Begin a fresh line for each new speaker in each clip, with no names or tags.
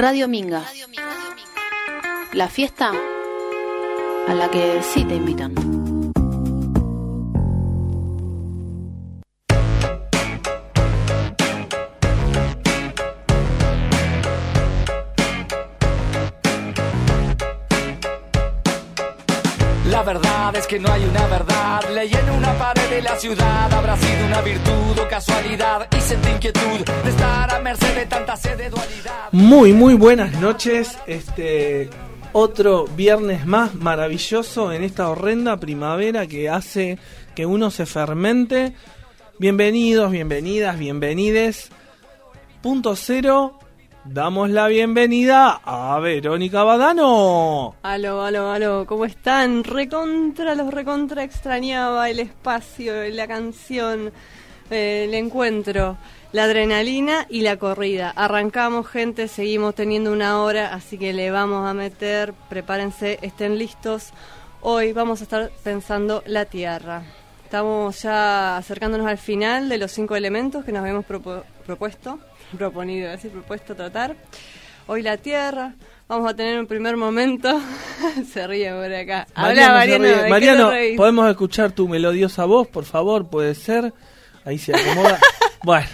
Radio Minga. La fiesta a la que sí te invitan.
Que no hay una verdad. Leí en una pared de la ciudad. Habrá sido una virtud o casualidad. Y sentí inquietud de estar a merced de tanta sed de dualidad.
Muy, muy buenas noches. Este otro viernes más maravilloso en esta horrenda primavera que hace que uno se fermente. Bienvenidos, bienvenidas, bienvenides. Punto cero. Damos la bienvenida a Verónica Badano.
Aló, aló, aló, ¿cómo están? Recontra, los recontra extrañaba el espacio, la canción, eh, el encuentro, la adrenalina y la corrida. Arrancamos, gente, seguimos teniendo una hora, así que le vamos a meter, prepárense, estén listos. Hoy vamos a estar pensando la Tierra. Estamos ya acercándonos al final de los cinco elementos que nos habíamos propu- propuesto proponido, decir, propuesto tratar. Hoy la Tierra, vamos a tener un primer momento. se ríe por acá. Habla,
Mariano, se
Mariano.
ríe.
¿de qué
Mariano? ¿podemos escuchar tu melodiosa voz, por favor? ¿Puede ser? Ahí se acomoda. bueno,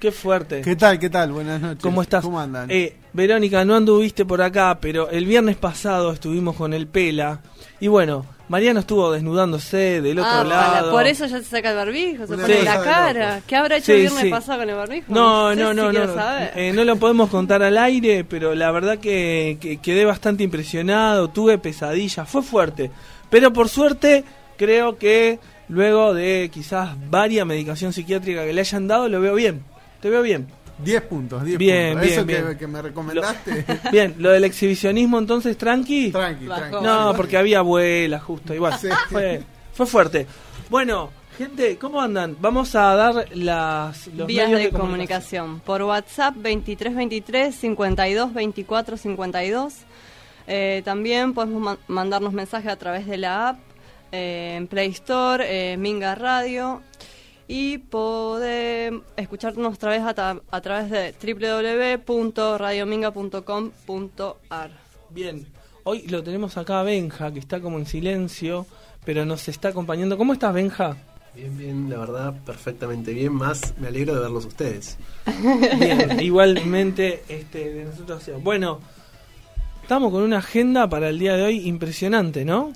qué fuerte.
¿Qué tal? ¿Qué tal? Buenas noches.
¿Cómo estás?
¿Cómo andan?
Eh, Verónica, no anduviste por acá, pero el viernes pasado estuvimos con el Pela. Y bueno, Mariano estuvo desnudándose del otro
Ah,
lado.
Por eso ya se saca el barbijo, se
Una
pone la cara. ¿Qué habrá hecho
Sí,
el viernes
sí.
pasado con el barbijo?
No,
sé
no,
si
no, no.
quiero
no.
saber.
Eh, no lo podemos contar al aire, pero la verdad que, que quedé bastante impresionado, tuve pesadillas, fue fuerte. Pero por suerte, creo que luego de quizás varias medicación psiquiátrica que le hayan dado, lo veo bien. Te veo bien.
10 puntos, 10
Bien,
puntos.
bien,
Eso
bien.
Que, que me recomendaste.
Bien, lo del exhibicionismo entonces, tranqui.
tranqui, tranqui.
No, porque había abuela, justo, igual.
Sí.
Fue, fue fuerte. Bueno, gente, ¿cómo andan? Vamos a dar las los
Vías
medios
de, comunicación. Por WhatsApp 2323 52 24 52. Eh, también podemos ma- mandarnos mensajes a través de la app eh, en Play Store, eh, Minga Radio. Y poder escucharnos otra vez a, través de www.radiominga.com.ar.
Bien, hoy lo tenemos acá a Benja, que está como en silencio, pero nos está acompañando. ¿Cómo estás, Benja?
Bien, bien, la verdad, perfectamente bien. Más me alegro de verlos a ustedes.
Bien, igualmente este, de nosotros. Bueno, estamos con una agenda para el día de hoy impresionante, ¿no?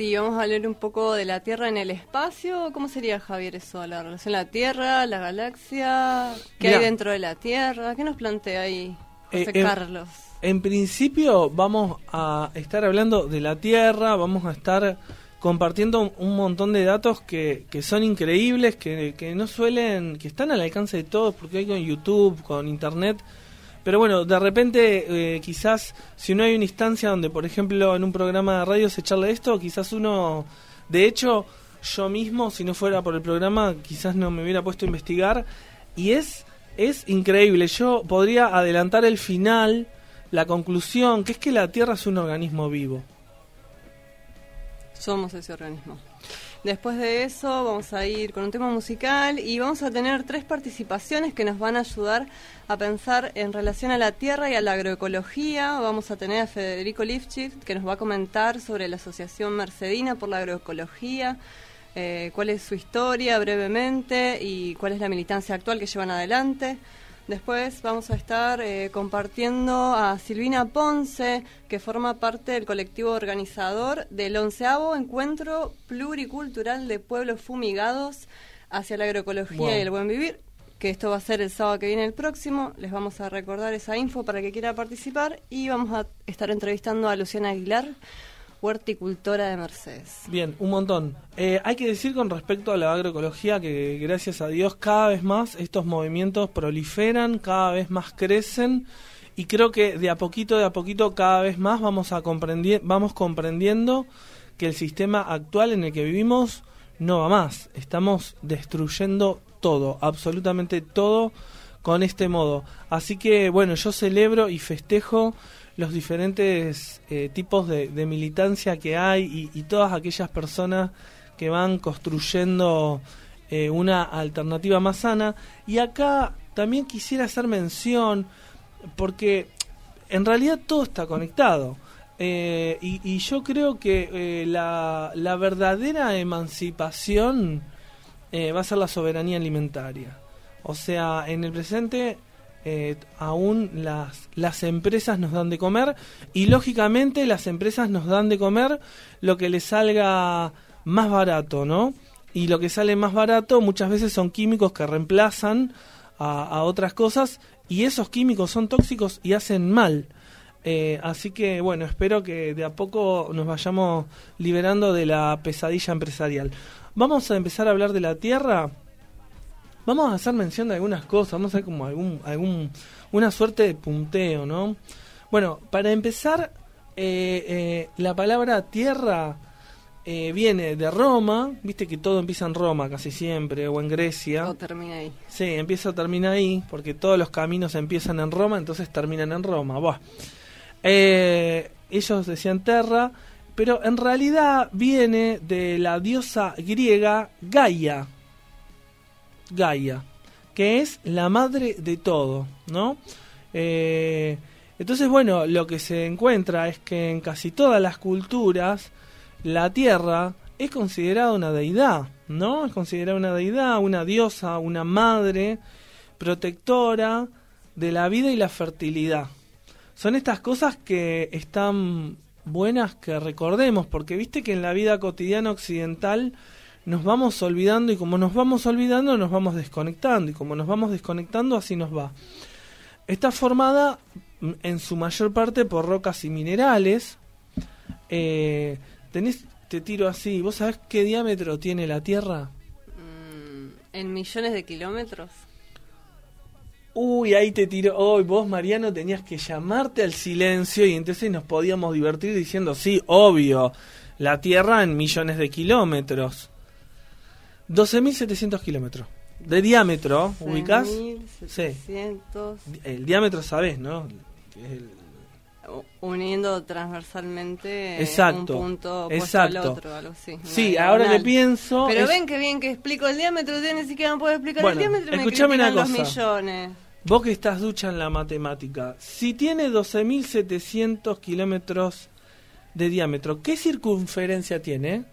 Sí, vamos a hablar un poco de la Tierra en el espacio. ¿Cómo sería, Javier, eso? La relación la Tierra, la galaxia, ¿qué
Mirá.
hay dentro de la Tierra? ¿Qué nos plantea ahí José
Eh, eh,
Carlos?
En principio vamos a estar hablando de la Tierra, vamos a estar compartiendo un- un montón de datos que, que son increíbles, que, que no suelen, que están al alcance de todos, porque hay con YouTube, con Internet. Pero bueno, de repente eh, quizás si no hay una instancia donde, por ejemplo, en un programa de radio se charle esto, quizás uno, de hecho, yo mismo, si no fuera por el programa, quizás no me hubiera puesto a investigar. Y es, es increíble. Yo podría adelantar el final, la conclusión, que es que la Tierra es un organismo vivo.
Somos ese organismo. Después de eso vamos a ir con un tema musical y vamos a tener tres participaciones que nos van a ayudar a pensar en relación a la tierra y a la agroecología. Vamos a tener a Federico Lifchitz que nos va a comentar sobre la Asociación Mercedina por la Agroecología, eh, cuál es su historia brevemente y cuál es la militancia actual que llevan adelante. Después vamos a estar eh, compartiendo a Silvina Ponce, que forma parte del colectivo organizador del onceavo Encuentro Pluricultural de Pueblos Fumigados hacia la agroecología
Wow.
y el buen vivir, que esto va a ser el sábado que viene el próximo. Les vamos a recordar esa info para que quiera participar y vamos a estar entrevistando a Luciana Aguilar, huerticultora de Mercedes.
Bien, un montón. Eh, hay que decir con respecto a la agroecología que gracias a Dios cada vez más estos movimientos proliferan, cada vez más crecen y creo que de a poquito, de a poquito, cada vez más vamos, a comprendi- vamos comprendiendo que el sistema actual en el que vivimos no va más. Estamos destruyendo todo, absolutamente todo con este modo. Así que bueno, yo celebro y festejo los diferentes eh, tipos de, de militancia que hay y, todas aquellas personas que van construyendo eh, una alternativa más sana. Y acá también quisiera hacer mención porque en realidad todo está conectado. Eh, y, y yo creo que eh, la, la verdadera emancipación va a ser la soberanía alimentaria. O sea, en el presente eh, aún las, las empresas nos dan de comer y lógicamente las empresas nos dan de comer lo que les salga más barato, ¿no? Y lo que sale más barato muchas veces son químicos que reemplazan a, otras cosas y esos químicos son tóxicos y hacen mal. Eh, así que bueno, espero que de a poco nos vayamos liberando de la pesadilla empresarial. Vamos a empezar a hablar de la tierra. Vamos a hacer mención de algunas cosas, vamos a hacer como algún, algún una suerte de punteo, ¿no? Bueno, para empezar, eh, eh, la palabra tierra eh, viene de Roma, viste que todo empieza en Roma casi siempre, o en Grecia.
O termina ahí.
Sí, empieza o termina ahí, porque todos los caminos empiezan en Roma, entonces terminan en Roma. Buah. Eh, ellos decían Terra, pero en realidad viene de la diosa griega Gaia. Gaia, que es la madre de todo, ¿no? Eh, entonces, bueno, lo que se encuentra es que en casi todas las culturas la tierra es considerada una deidad, ¿no? Es considerada una deidad, una diosa, una madre protectora de la vida y la fertilidad. Son estas cosas que están buenas que recordemos, porque viste que en la vida cotidiana occidental nos vamos olvidando y como nos vamos olvidando nos vamos desconectando y como nos vamos desconectando así nos va. Está formada mm, en su mayor parte por rocas y minerales. Eh, tenés, te tiro así, ¿vos sabés qué diámetro tiene la Tierra?
Mm, en millones de kilómetros.
Uy, ahí te tiro. Hoy vos, Mariano, tenías que llamarte al silencio y entonces nos podíamos divertir diciendo, sí, obvio, la Tierra en millones de kilómetros. 12.700 kilómetros. De diámetro, ¿ubicás?
6.700.
El diámetro sabés, ¿no? El-
Uniendo transversalmente
Exacto,
un punto
exacto.
al otro, algo así.
Sí, ahora que pienso...
Pero
es-
ven que bien que explico el diámetro, usted ni siquiera me puede explicar
Bueno,
el diámetro me
una
los
cosa.
millones.
Vos que estás ducha en la matemática, si tiene 12.700 kilómetros de diámetro, ¿qué circunferencia tiene?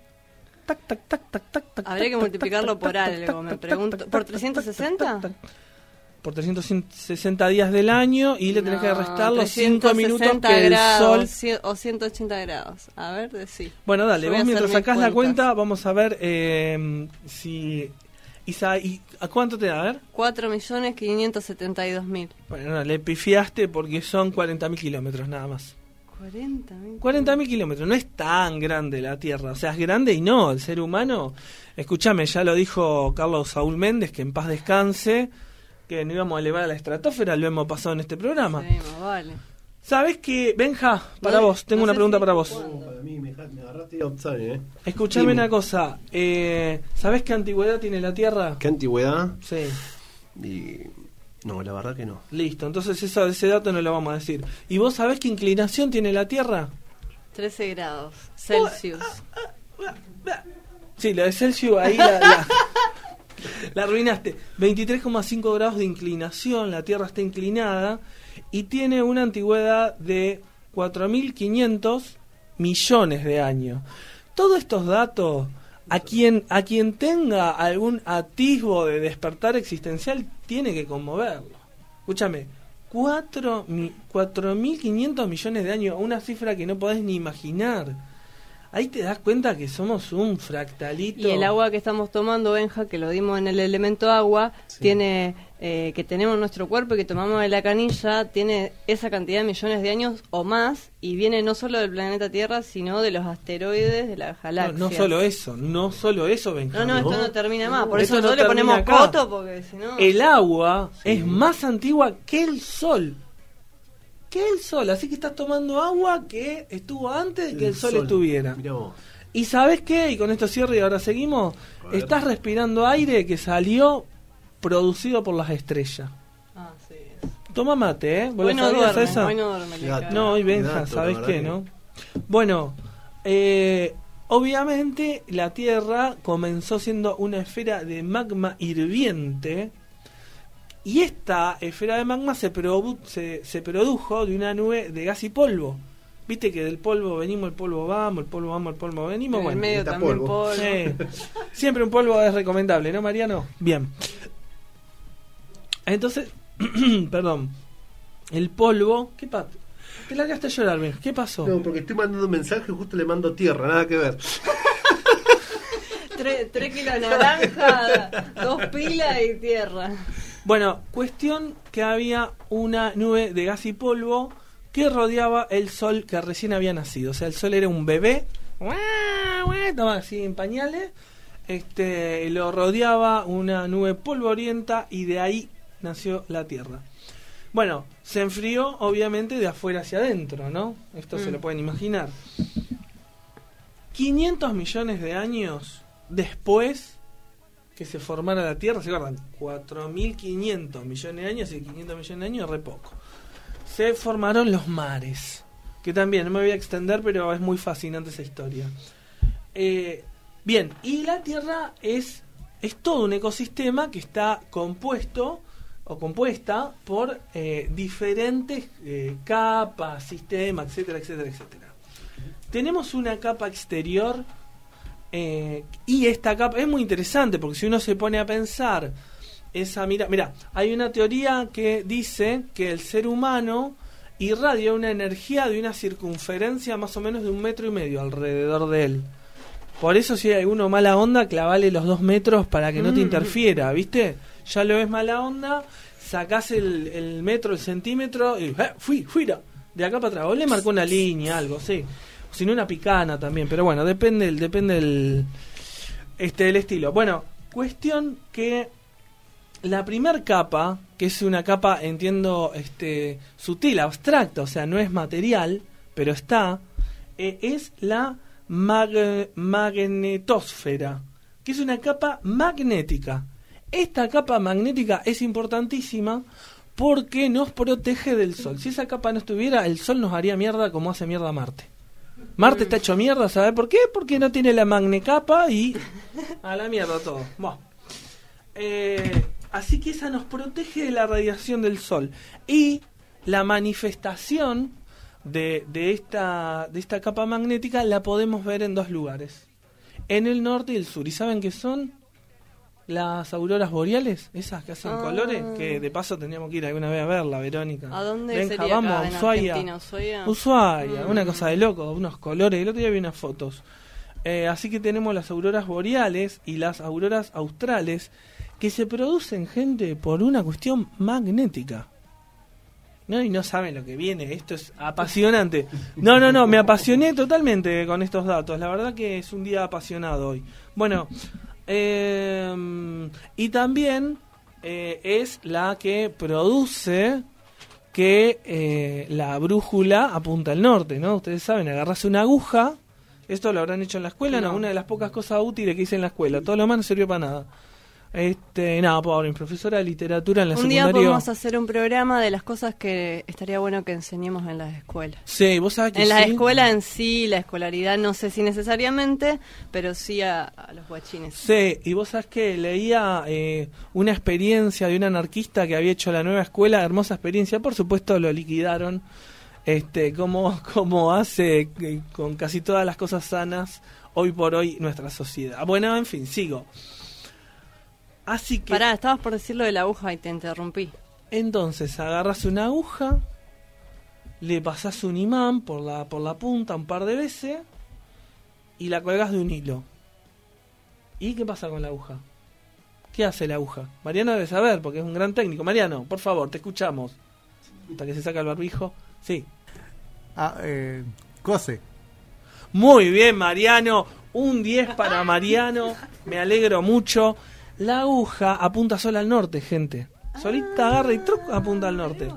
Tac, tac, tac, tac, tac, tac,
Habría que multiplicarlo por algo, me pregunto. ¿Por
tac, tac,
360?
tac, tac, tac. Por 360 días del año y le tenés que restar los 5 minutos
360
que el
grados,
sol...
O 180 grados. A ver, decí.
Bueno, dale, vos mientras sacás la cuenta, vamos a ver eh, si... Isa, ¿y ¿A cuánto te da? A ver.
4.572.000.
Bueno, no, le pifiaste porque son 40.000 kilómetros nada más.
40.000.
40.000 kilómetros, no es tan grande la Tierra, o sea, es grande y no, el ser humano, escúchame, ya lo dijo Carlos Saúl Méndez, que en paz descanse, que no íbamos a elevar a la estratosfera, lo hemos pasado en este programa.
Sí, más vale.
¿Sabes qué? Benja, para
No,
vos, tengo
no
una pregunta
si-
para vos.
Para mí me, me agarraste outside, ¿eh?
Escúchame
Dime.
una cosa, eh, ¿sabés qué antigüedad tiene la Tierra?
¿Qué antigüedad?
Sí,
Y... No, la verdad que no.
listo, entonces eso, ese dato no lo vamos a decir. ¿Y vos sabés qué inclinación tiene la Tierra?
13 grados Celsius.
Sí, lo de Celsius ahí la, la, la arruinaste. 23,5 grados de inclinación, la Tierra está inclinada y tiene una antigüedad de 4.500 millones de años. Todos estos datos, a quien, a quien tenga algún atisbo de despertar existencial, tiene que conmoverlo. Escúchame, 4 mi- 4.500 millones de años, una cifra que no podés ni imaginar. Ahí te das cuenta que somos un fractalito.
Y el agua que estamos tomando, Benja, que lo dimos en el elemento agua, tiene eh, que tenemos en nuestro cuerpo y que tomamos de la canilla, tiene esa cantidad de millones de años o más y viene no solo del planeta Tierra, sino de los asteroides de la
No,
galaxia.
no solo eso, no solo eso,
No,
Benjamín.
no, esto no termina más. Por eso
no
nosotros le
termina
ponemos
acá.
coto, porque si no.
El agua es más antigua que el sol. Que el sol, así que estás tomando agua que estuvo antes de que el, sol, estuviera.
Mirá vos.
¿Y sabes qué? Y con esto cierro y ahora seguimos. Estás respirando aire que salió producido por las estrellas.
Ah, sí.
Toma mate, ¿eh? ¿Vos
Hoy no duerme,
esa?
hoy no duerme.
Gato.
No, hoy ¿sabes qué,
que-
no? Bueno, eh, obviamente la Tierra comenzó siendo una esfera de magma hirviente Y esta esfera de magma se, produ- se, se produjo de una nube de gas y polvo. Viste que del polvo venimos, el polvo vamos, el polvo vamos, el polvo venimos.
En el
bueno,
medio también
polvo.
Siempre un polvo es recomendable, ¿no, Mariano? Bien. Entonces, perdón. El polvo. ¿Qué pasa? Te largaste a llorar. ¿Qué pasó?
No, porque estoy mandando un mensaje y justo le mando tierra, nada que ver.
Tres, tres kilos de naranja, dos pilas y tierra.
Bueno, cuestión que había una nube de gas y polvo que rodeaba el sol que recién había nacido. O sea, el sol era un bebé, así en pañales, este, lo rodeaba una nube polvorienta y de ahí nació la Tierra. Bueno, se enfrió obviamente de afuera hacia adentro, ¿no? Esto se
Mm.
lo pueden imaginar. 500 millones de años después que se formara la Tierra, ¿se acuerdan? 4.500 millones de años y 500 millones de años es re poco. Se formaron los mares, que también no me voy a extender, pero es muy fascinante esa historia. Eh, bien, y la Tierra es, es todo un ecosistema que está compuesto o compuesta por eh, diferentes eh, capas, sistemas, etcétera, etcétera, etcétera. Tenemos una capa exterior eh, y esta capa es muy interesante porque si uno se pone a pensar esa mira, mira, hay una teoría que dice que el ser humano irradia una energía de una circunferencia más o menos de un metro y medio alrededor de él. Por eso si hay uno mala onda, clavale los dos metros para que no te
Mm.
interfiera, ¿viste? Ya lo ves mala onda, sacás el, el metro, el centímetro y ¡eh! fui, fuera, de acá para atrás. O le marcó una línea, algo, sí. Si no una picana también, pero bueno, depende depende el, este, el estilo. Bueno, cuestión que la primer capa, que es una capa, entiendo, este, sutil, abstracta, o sea, no es material, pero está, eh, es la mag- magnetosfera, que es una capa magnética. Esta capa magnética es importantísima porque nos protege del sol. Si esa capa no estuviera, el sol nos haría mierda como hace mierda Marte. Marte está hecho mierda, ¿sabe por qué? Porque no tiene la magnecapa y a la mierda todo. Eh, así que esa nos protege de la radiación del sol. Y la manifestación de, de esta, de esta capa magnética la podemos ver en dos lugares. En el norte y el sur. ¿Y saben qué son? Las auroras boreales, esas que hacen
Ah.
colores, que de paso tendríamos que ir alguna vez a verla, Verónica.
¿A dónde sería
vamos,
acá,
a
en?
¿Ushuaia?
Ushuaia, Mm.
una cosa de loco, unos colores. El otro día vi unas fotos. Eh, así que tenemos las auroras boreales y las auroras australes que se producen, gente, por una cuestión magnética. No, y no saben lo que viene, esto es apasionante. No, no, no, me apasioné totalmente con estos datos. La verdad que es un día apasionado hoy. Bueno, eh, y también eh, es la que produce que eh, la brújula apunta al norte, ¿no? Ustedes saben, agarras una aguja, esto lo habrán hecho en la escuela, no,
No.
una de las pocas cosas útiles que hice en la escuela, todo lo demás no sirvió para nada. Este, nada, pobre, mi profesora de literatura en la
Un día
secundaria.
podemos hacer un programa de las cosas que estaría bueno que enseñemos en las escuelas.
Sí, vos sabés que
En la escuela en sí, la escolaridad no sé si necesariamente, pero sí a, a los guachines.
Sí, y vos sabés que leía eh, una experiencia de un anarquista que había hecho la nueva escuela, hermosa experiencia, por supuesto lo liquidaron, este, como, como hace eh, con casi todas las cosas sanas hoy por hoy nuestra sociedad. Bueno, en fin, sigo. Así que
Pará, estabas por decir lo de la aguja y te interrumpí.
entonces agarras una aguja, le pasás un imán por la, por la punta un par de veces y la colgas de un hilo. ¿Y qué pasa con la aguja? ¿Qué hace la aguja? Mariano debe saber porque es un gran técnico. Mariano, por favor, te escuchamos. Hasta que se saca el barbijo. Sí.
Ah, eh, cose.
Muy bien, Mariano. Un 10 para Mariano. Me alegro mucho. La aguja apunta sola al norte, gente. Solita agarra y truc, apunta al norte.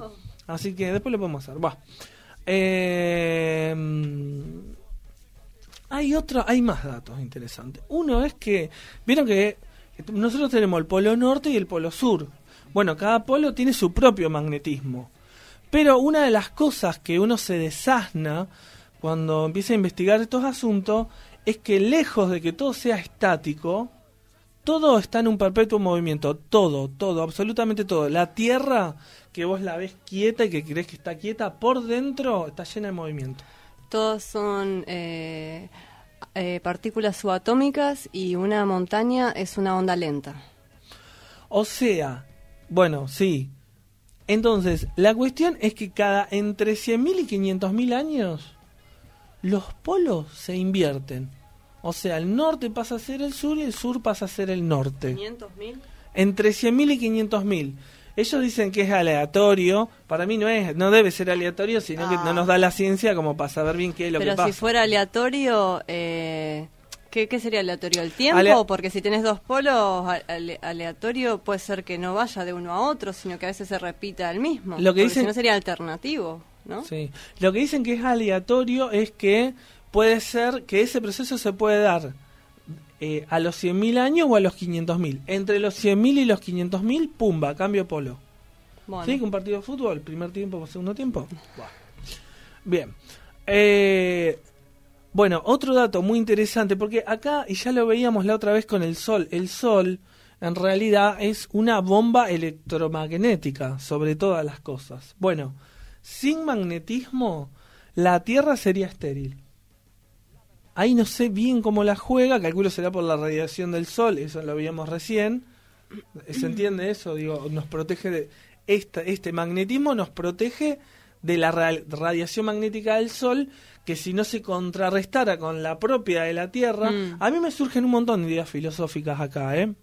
Así que después lo podemos hacer. Va. Eh, hay otro, hay más datos interesantes. Uno es que, vieron que nosotros tenemos el polo norte y el polo sur. Bueno, cada polo tiene su propio magnetismo. Pero una de las cosas que uno se desasna cuando empieza a investigar estos asuntos es que lejos de que todo sea estático, todo está en un perpetuo movimiento, todo, todo, absolutamente todo. La Tierra, que vos la ves quieta y que crees que está quieta, por dentro está llena de movimiento.
Todos son eh, eh, partículas subatómicas y una montaña es una onda lenta.
O sea, bueno, sí. Entonces, la cuestión es que cada entre 100.000 y 500.000 años, los polos se invierten. O sea, el norte pasa a ser el sur y el sur pasa a ser el norte.
¿500.000?
Entre 100.000 y 500.000. Ellos dicen que es aleatorio. Para mí no es, no debe ser aleatorio, sino que
Ah.
no nos da la ciencia como para saber bien qué es lo
Pero
que pasa.
si fuera aleatorio, eh, ¿qué, qué sería aleatorio? ¿El tiempo? Porque si tienes dos polos, ale- aleatorio puede ser que no vaya de uno a otro, sino que a veces se repita el mismo.
Lo que dicen-
si no sería alternativo, ¿no?
Sí. Lo que dicen que es aleatorio es que puede ser que ese proceso se puede dar eh, a los 100.000 años o a los 500.000. Entre los 100.000 y los 500.000, pumba, cambio polo.
Bueno,
¿Sí? Un partido de fútbol, primer tiempo, segundo tiempo. Bien. Eh, bueno, otro dato muy interesante, porque acá, y ya lo veíamos la otra vez con el Sol, el Sol en realidad es una bomba electromagnética sobre todas las cosas. Bueno, sin magnetismo, la Tierra sería estéril. Ahí no sé bien cómo la juega, calculo será por la radiación del Sol, eso lo veíamos recién. ¿Se entiende eso? Digo, nos protege de esta, este magnetismo nos protege de la ra- radiación magnética del Sol, que si no se contrarrestara con la propia de la Tierra,
Mm.
a mí me surgen un montón de ideas filosóficas acá, ¿eh?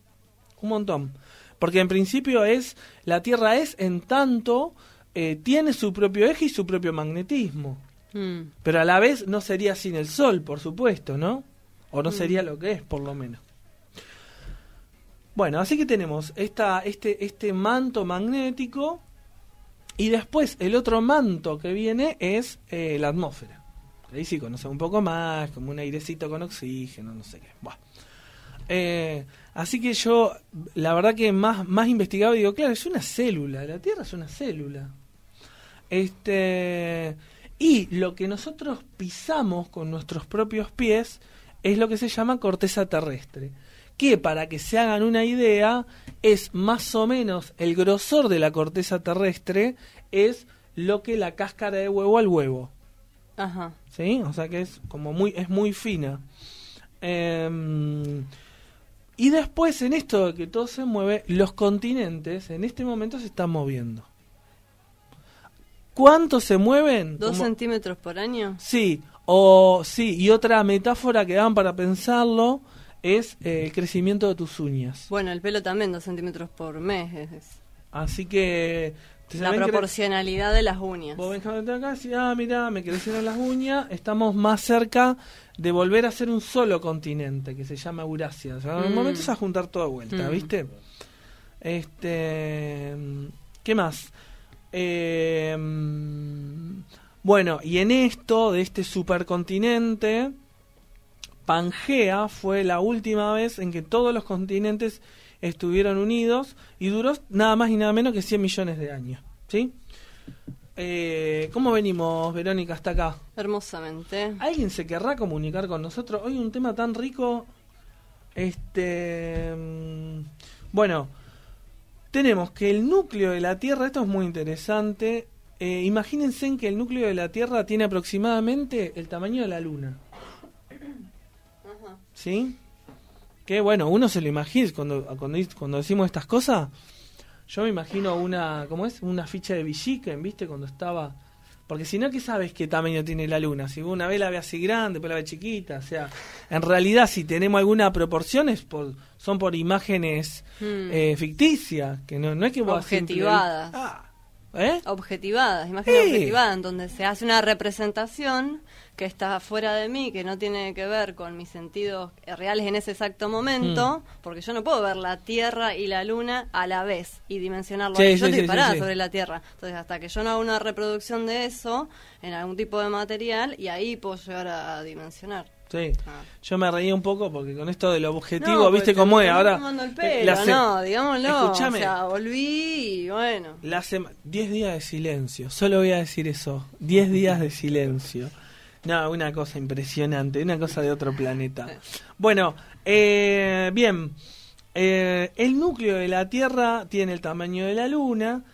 Un montón. Porque en principio es, la Tierra es en tanto, eh, tiene su propio eje y su propio magnetismo.
Mm,
Pero a la vez no sería sin el Sol, por supuesto, ¿no? O
Mm.
no sería lo que es, por lo menos. Bueno, así que tenemos esta, este, este manto magnético y después el otro manto que viene es eh, la atmósfera. Ahí sí conoce un poco más, como un airecito con oxígeno, no sé qué. Buah. Eh, así que yo, la verdad que más, más investigado digo, claro, es una célula, la Tierra es una célula. Este, y lo que nosotros pisamos con nuestros propios pies es lo que se llama corteza terrestre, que para que se hagan una idea es más o menos el grosor de la corteza terrestre es lo que la cáscara de huevo al huevo.
Ajá.
¿sí? O sea que es como muy, es muy fina. Em, y después en esto de que todo se mueve, los continentes en este momento se están moviendo. ¿Cuánto se mueven?
¿Dos
Como-
centímetros por año?
Sí, o sí, y otra metáfora que dan para pensarlo es eh, el crecimiento de tus uñas.
Bueno, el pelo también, dos centímetros por mes. Es, es
Así que
la proporcionalidad de las uñas.
Vos ven acá y decís, ah, mira, me crecieron las uñas, estamos más cerca de volver a ser un solo continente que se llama Eurasia. O sea, en el
Mm.
momento es a juntar todo de vuelta,
Mm.
¿viste? Este, ¿qué más? Eh, bueno, y en esto de este supercontinente, Pangea fue la última vez en que todos los continentes estuvieron unidos y duró nada más y nada menos que 100 millones de años. ¿Sí? Eh, ¿Cómo venimos, Verónica, hasta acá?
Hermosamente.
¿Alguien se querrá comunicar con nosotros? Hoy un tema tan rico. Este. mm, Bueno, tenemos que el núcleo de la Tierra, esto es muy interesante. eh, imagínense en que el núcleo de la Tierra tiene aproximadamente el tamaño de la Luna. ¿Sí? Que bueno, uno se lo imagina cuando, cuando, cuando decimos estas cosas. Yo me imagino una, ¿cómo es? Una ficha de Villiquen, ¿viste? Cuando estaba... Porque si no, ¿qué sabes qué tamaño tiene la luna? Si una vez la ve así grande, después la ve chiquita. O sea, en realidad, si tenemos alguna proporción, es por, son por imágenes
Mm.
eh, ficticias. Que no, no es que vos a simple
Objetivadas.
Ah, ¿Eh?
Objetivadas, imágenes
Sí.
objetivadas, en donde se hace una representación que está fuera de mí, que no tiene que ver con mis sentidos reales en ese exacto momento,
Mm.
porque yo no puedo ver la Tierra y la Luna a la vez y dimensionarlo.
Sí,
ahí.
sí,
yo estoy
sí, sí,
parada
sí.
sobre la Tierra. Entonces, hasta que yo no haga una reproducción de eso en algún tipo de material, y ahí puedo llegar a dimensionar.
Sí.
Ah.
Yo me reía un poco porque con esto del objetivo,
No,
¿viste
porque
cómo es? Ahora.
el
eh,
pelo,
la
no, digámoslo. O sea, volví y bueno.
La sema- 10 días de silencio, solo voy a decir eso. 10 días de silencio. No, una cosa impresionante, una cosa de otro planeta. Bueno, eh, bien. Eh, el núcleo de la Tierra tiene el tamaño de la Luna.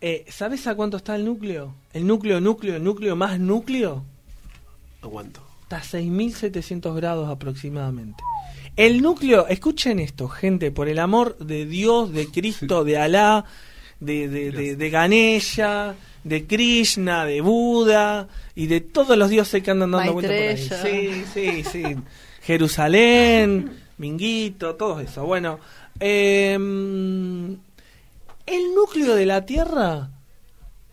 Eh, ¿Sabes a cuánto está el núcleo? El núcleo, núcleo, núcleo más núcleo.
Aguanto.
Está a 6.700 grados aproximadamente. El núcleo, escuchen esto, gente, por el amor de Dios, de Cristo, de Alá, de, de, de, de Ganesha, de Krishna, de Buda y de todos los dioses que andan dando vueltas por ahí. Sí, sí, sí. Jerusalén, Minguito, todo eso. Bueno, eh, el núcleo de la Tierra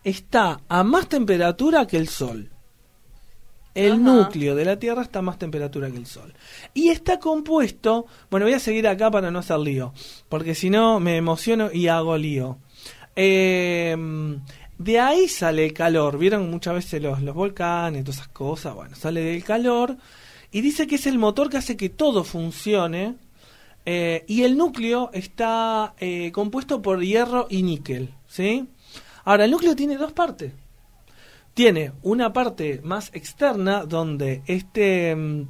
está a más temperatura que el Sol. El
Ajá.
núcleo de la Tierra está a más temperatura que el Sol. Y está compuesto, bueno, voy a seguir acá para no hacer lío, porque si no me emociono y hago lío. Eh, de ahí sale el calor, vieron muchas veces los, los volcanes, todas esas cosas, bueno, sale del calor y dice que es el motor que hace que todo funcione. eh, y el núcleo está eh, compuesto por hierro y níquel, ¿sí? Ahora, el núcleo tiene dos partes tiene una parte más externa donde este mm,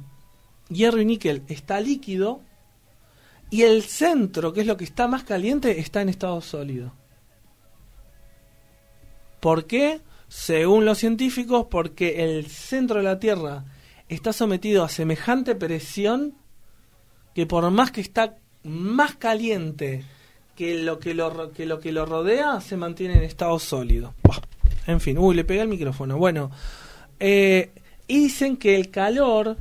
hierro y níquel está líquido y el centro, que es lo que está más caliente, está en estado sólido. ¿Por qué? Según los científicos, porque el centro de la Tierra está sometido a semejante presión que por más que está más caliente que lo que lo, que lo, rodea, se mantiene en estado sólido. En fin, uy, le pegué al micrófono. Bueno, eh, dicen que el calor,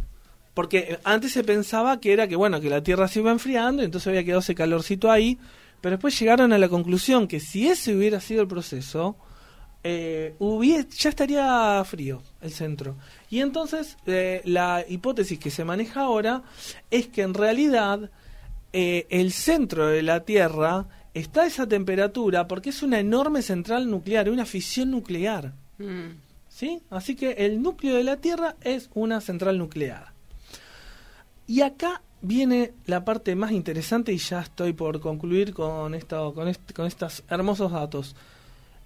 porque antes se pensaba que era que, bueno, que la Tierra se iba enfriando, entonces había quedado ese calorcito ahí, pero después llegaron a la conclusión que si ese hubiera sido el proceso, eh, hubie- ya estaría frío el centro. Y entonces eh, la hipótesis que se maneja ahora es que en realidad eh, el centro de la Tierra está a esa temperatura porque es una enorme central nuclear, una fisión nuclear.
Mm.
¿Sí? Así que el núcleo de la Tierra es una central nuclear. Y acá viene la parte más interesante y ya estoy por concluir con, esto, con, est- con estos hermosos datos.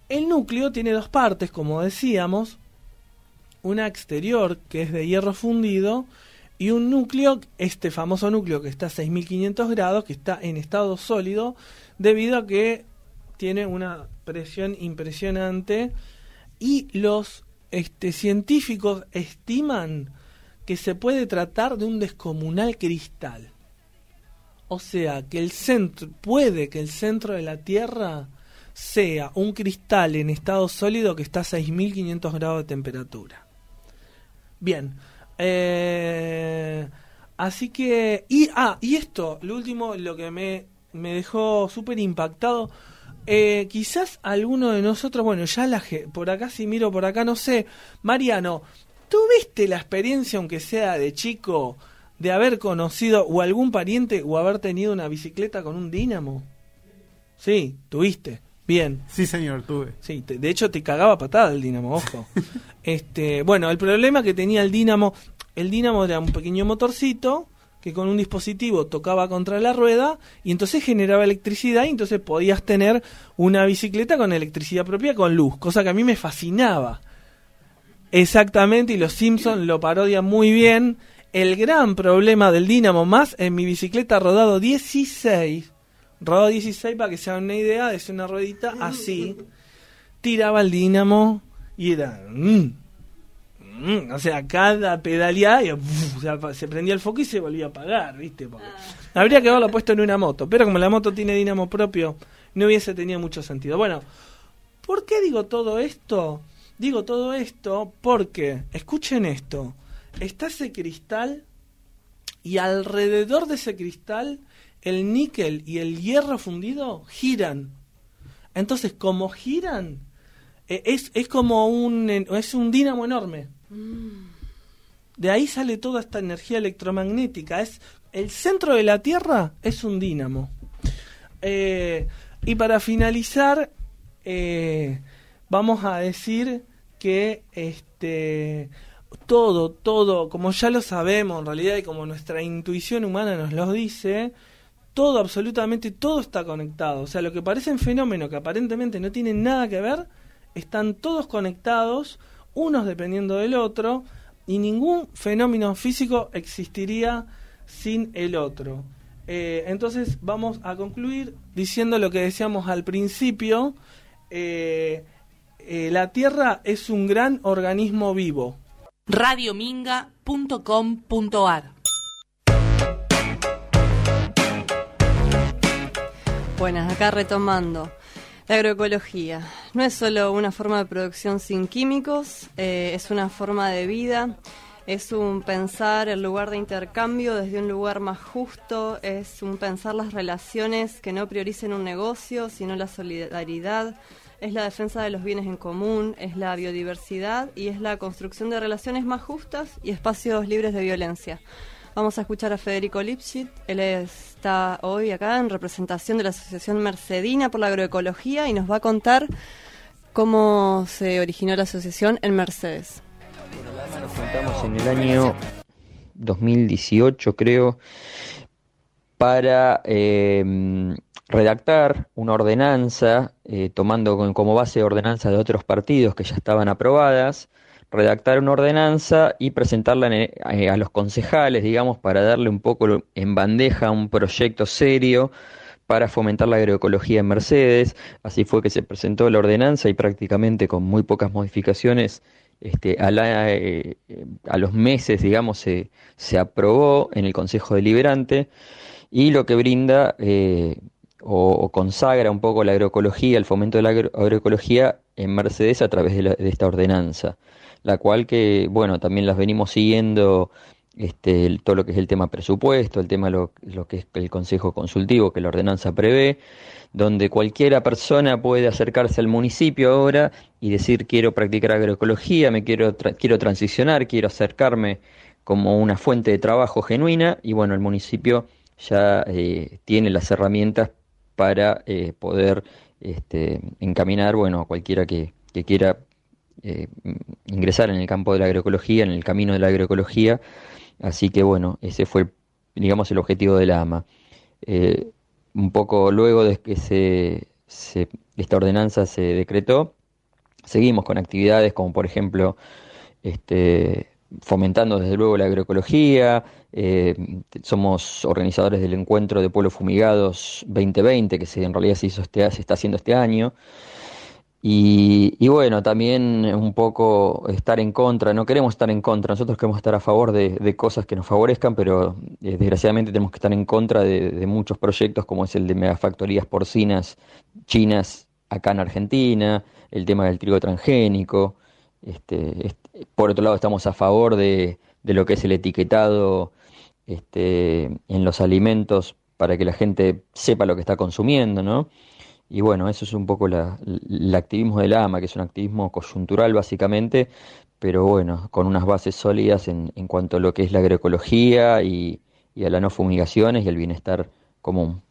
El núcleo tiene dos partes, como decíamos, una exterior que es de hierro fundido y un núcleo, este famoso núcleo que está a 6500 grados, que está en estado sólido, debido a que tiene una presión impresionante y los este, científicos estiman que se puede tratar de un descomunal cristal. O sea, que el centro, puede que el centro de la Tierra sea un cristal en estado sólido que está a 6500 grados de temperatura. Bien. eh, así que. Y, ah, y esto, lo último, lo que me, me dejó súper impactado. eh, quizás alguno de nosotros, bueno, ya la por acá, si miro por acá, no sé. Mariano, ¿tuviste la experiencia, aunque sea de chico, de haber conocido o algún pariente o haber tenido una bicicleta con un dínamo? Sí, tuviste. Bien.
Sí, señor, tuve.
Sí, te- de hecho te cagaba patada el Dínamo, ojo. este, bueno, el problema que tenía el Dínamo, el Dínamo era un pequeño motorcito que con un dispositivo tocaba contra la rueda y entonces generaba electricidad y entonces podías tener una bicicleta con electricidad propia con luz, cosa que a mí me fascinaba. Exactamente, y los Simpsons lo parodian muy bien. El gran problema del Dínamo más en mi bicicleta rodado 16, rodado 16 para que se hagan una idea, es una ruedita así, tiraba el Dínamo y era... mm, mm, o sea, cada pedaleada y, uf, o sea, se prendía el foco y se volvía a apagar, ¿viste? Porque habría que haberlo puesto en una moto, pero como la moto tiene Dínamo propio, no hubiese tenido mucho sentido. Bueno, ¿Por qué digo todo esto? Digo todo esto porque, escuchen esto, está ese cristal y alrededor de ese cristal el níquel y el hierro fundido giran. Entonces, como giran, eh, es, es como un, es un dínamo enorme. De ahí sale toda esta energía electromagnética. Es el centro de la Tierra es un dínamo. Eh, y para finalizar, eh, vamos a decir que este todo, todo, como ya lo sabemos en realidad y como nuestra intuición humana nos lo dice, todo, absolutamente todo está conectado. O sea, lo que parecen fenómenos que aparentemente no tienen nada que ver, están todos conectados, unos dependiendo del otro, y ningún fenómeno físico existiría sin el otro. Eh, entonces vamos a concluir diciendo lo que decíamos al principio. Eh, eh, la Tierra es un gran organismo vivo.
radiominga.com.ar
Buenas, acá retomando. La agroecología no es solo una forma de producción sin químicos, eh, es una forma de vida, es un pensar el lugar de intercambio desde un lugar más justo, es un pensar las relaciones que no prioricen un negocio, sino la solidaridad, es la defensa de los bienes en común, es la biodiversidad y es la construcción de relaciones más justas y espacios libres de violencia. Vamos a escuchar a Federico Lipschitz. Él está hoy acá en representación de la Asociación Mercedina por la Agroecología y nos va a contar cómo se originó la asociación en Mercedes.
Nos juntamos en el año 2018, creo, para eh, redactar una ordenanza, eh, tomando como base ordenanzas de otros partidos que ya estaban aprobadas, redactar una ordenanza y presentarla en, eh, a los concejales, digamos, para darle un poco en bandeja un proyecto serio para fomentar la agroecología en Mercedes. Así fue que se presentó la ordenanza y prácticamente con muy pocas modificaciones, este, eh, a los meses, digamos, se, aprobó en el Consejo Deliberante y lo que brinda eh, o, o consagra un poco la agroecología, el fomento de la agro- agroecología en Mercedes a través de, la- de esta ordenanza, la cual que, bueno, también las venimos siguiendo este, todo lo que es el tema presupuesto, el tema lo, lo que es el consejo consultivo que la ordenanza prevé, donde cualquiera persona puede acercarse al municipio ahora y decir quiero practicar agroecología, me quiero, tra- quiero transicionar, quiero acercarme como una fuente de trabajo genuina y bueno, el municipio ya eh, tiene las herramientas para eh, poder este, encaminar, bueno, a cualquiera que, que quiera eh, ingresar en el campo de la agroecología, en el camino de la agroecología. Así que bueno, ese fue, digamos, el objetivo de la AMA. Eh, un poco luego de que se, se- esta ordenanza se decretó, seguimos con actividades como por ejemplo este, fomentando desde luego la agroecología, eh, somos organizadores del encuentro de pueblos fumigados 2020 que se, en realidad se, hizo este, se está haciendo este año. Y, y bueno, también un poco estar en contra, no queremos estar en contra, nosotros queremos estar a favor de, cosas que nos favorezcan, pero eh, desgraciadamente tenemos que estar en contra de, muchos proyectos como es el de megafactorías porcinas chinas acá en Argentina, el tema del trigo transgénico. Este, por otro lado, estamos a favor de, de lo que es el etiquetado este, en los alimentos para que la gente sepa lo que está consumiendo, ¿no? Y bueno, eso es un poco la, el activismo de la AMA, que es un activismo coyuntural básicamente, pero bueno, con unas bases sólidas en, en cuanto a lo que es la agroecología y, y a las no fumigaciones y el bienestar común.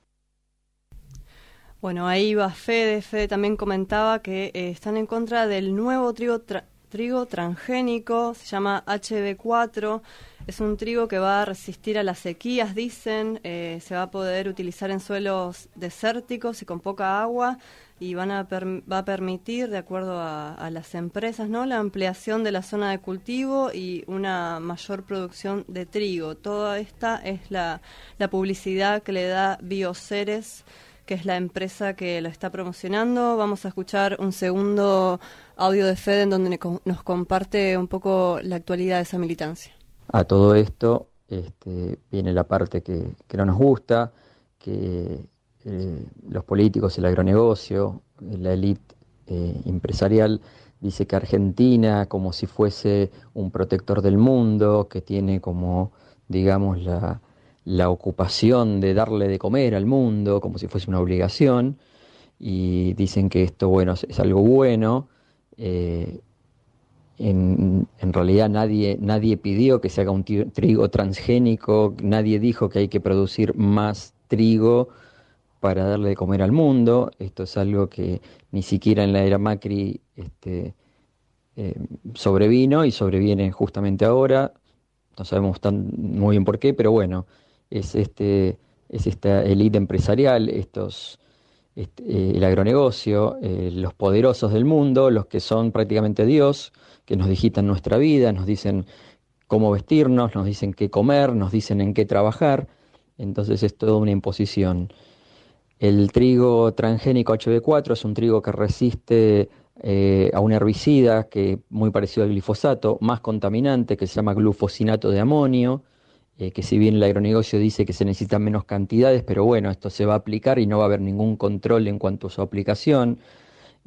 Bueno, ahí va Fede. Fede también comentaba que eh, están en contra del nuevo trigo, trigo transgénico, se llama HB4. Es un trigo que va a resistir a las sequías, dicen. eh, se va a poder utilizar en suelos desérticos y con poca agua y van a per- va a permitir, de acuerdo a, las empresas, ¿no? la ampliación de la zona de cultivo y una mayor producción de trigo. Toda esta es la, publicidad que le da Bioceres que es la empresa que lo está promocionando. Vamos a escuchar un segundo audio de Fede en donde nos comparte un poco la actualidad de esa militancia.
A todo esto este, viene la parte que, no nos gusta, que eh, los políticos, el agronegocio, la élite eh, empresarial dice que Argentina como si fuese un protector del mundo, que tiene como, digamos, la, la ocupación de darle de comer al mundo, como si fuese una obligación, y dicen que esto, bueno, es, es algo bueno. eh, en, realidad nadie, nadie pidió que se haga un trigo transgénico, nadie dijo que hay que producir más trigo para darle de comer al mundo. Esto es algo que ni siquiera en la era Macri este, eh, sobrevino y sobreviene justamente ahora. No sabemos tan muy bien por qué, pero bueno, es este es esta élite empresarial, estos este, eh, el agronegocio, eh, los poderosos del mundo, los que son prácticamente Dios, que nos digitan nuestra vida, nos dicen cómo vestirnos, nos dicen qué comer, nos dicen en qué trabajar. entonces es toda una imposición. El trigo transgénico HB4 es un trigo que resiste eh, a un herbicida que muy parecido al glifosato, más contaminante, que se llama glufosinato de amonio, eh, que si bien el agronegocio dice que se necesitan menos cantidades, pero bueno, esto se va a aplicar y no va a haber ningún control en cuanto a su aplicación.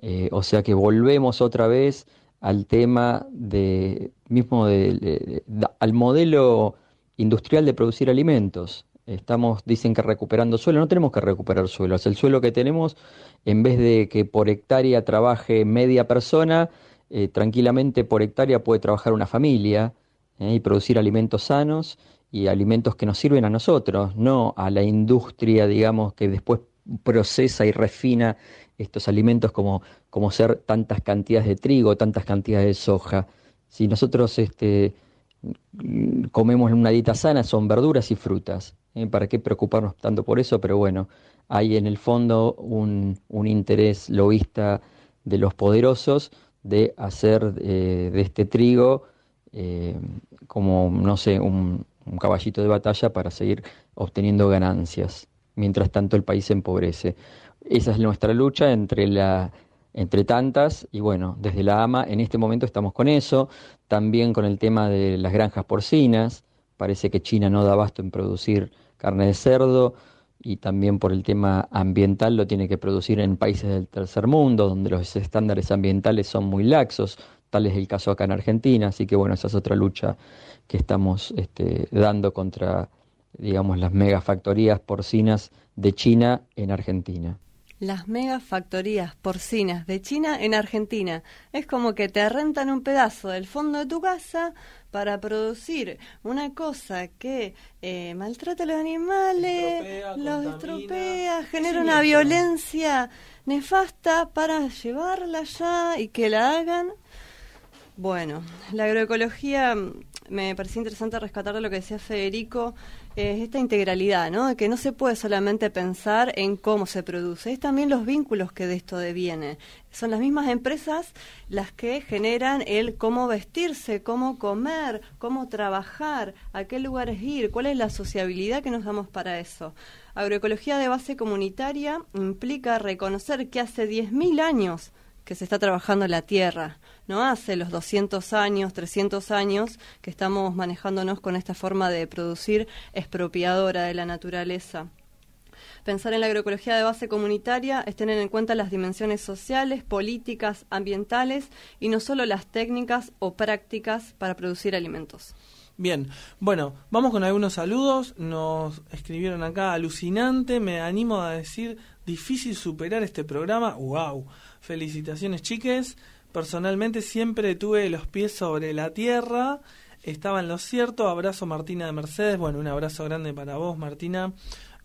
Eh, o sea que volvemos otra vez al tema de mismo al modelo industrial de producir alimentos. Estamos, dicen que recuperando suelo, no tenemos que recuperar suelo. el suelo que tenemos, en vez de que por hectárea trabaje media persona, eh, tranquilamente por hectárea puede trabajar una familia eh, y producir alimentos sanos y alimentos que nos sirven a nosotros, no a la industria, digamos, que después procesa y refina estos alimentos como, como ser tantas cantidades de trigo, tantas cantidades de soja. Si nosotros este, comemos una dieta sana, son verduras y frutas. ¿eh? ¿Para qué preocuparnos tanto por eso? Pero bueno, hay en el fondo un, un interés lobista de los poderosos de hacer eh, de este trigo eh, como, no sé, un, un, caballito de batalla para seguir obteniendo ganancias. Mientras tanto el país se empobrece. Esa es nuestra lucha entre la entre tantas, y bueno, desde la AMA en este momento estamos con eso, también con el tema de las granjas porcinas, parece que China no da abasto en producir carne de cerdo, y también por el tema ambiental lo tiene que producir en países del tercer mundo, donde los estándares ambientales son muy laxos, tal es el caso acá en Argentina, así que bueno, esa es otra lucha que estamos este, dando contra, digamos, las megafactorías porcinas de China en Argentina
las megafactorías porcinas de China en Argentina. Es como que te rentan un pedazo del fondo de tu casa para producir una cosa que eh, maltrata a los animales, los estropea, genera una violencia nefasta para llevarla allá y que la hagan. Bueno, la agroecología mm, me parecía interesante rescatar de lo que decía Federico es esta integralidad, ¿no? Que no se puede solamente pensar en cómo se produce, es también los vínculos que de esto devienen. Son las mismas empresas las que generan el cómo vestirse, cómo comer, cómo trabajar, a qué lugares ir, cuál es la sociabilidad que nos damos para eso. Agroecología de base comunitaria implica reconocer que hace 10.000 años que se está trabajando la tierra, no hace los 200 años, 300 años que estamos manejándonos con esta forma de producir expropiadora de la naturaleza. Pensar en la agroecología de base comunitaria es tener en cuenta las dimensiones sociales, políticas, ambientales y no solo las técnicas o prácticas para producir alimentos.
Bien, bueno, vamos con algunos saludos. Nos escribieron acá, alucinante, me animo a decir, difícil superar este programa. ¡Wow! Felicitaciones, chiques. Personalmente siempre tuve los pies sobre la tierra, estaba en lo cierto. Abrazo Martina de Mercedes, bueno, un abrazo grande para vos, Martina.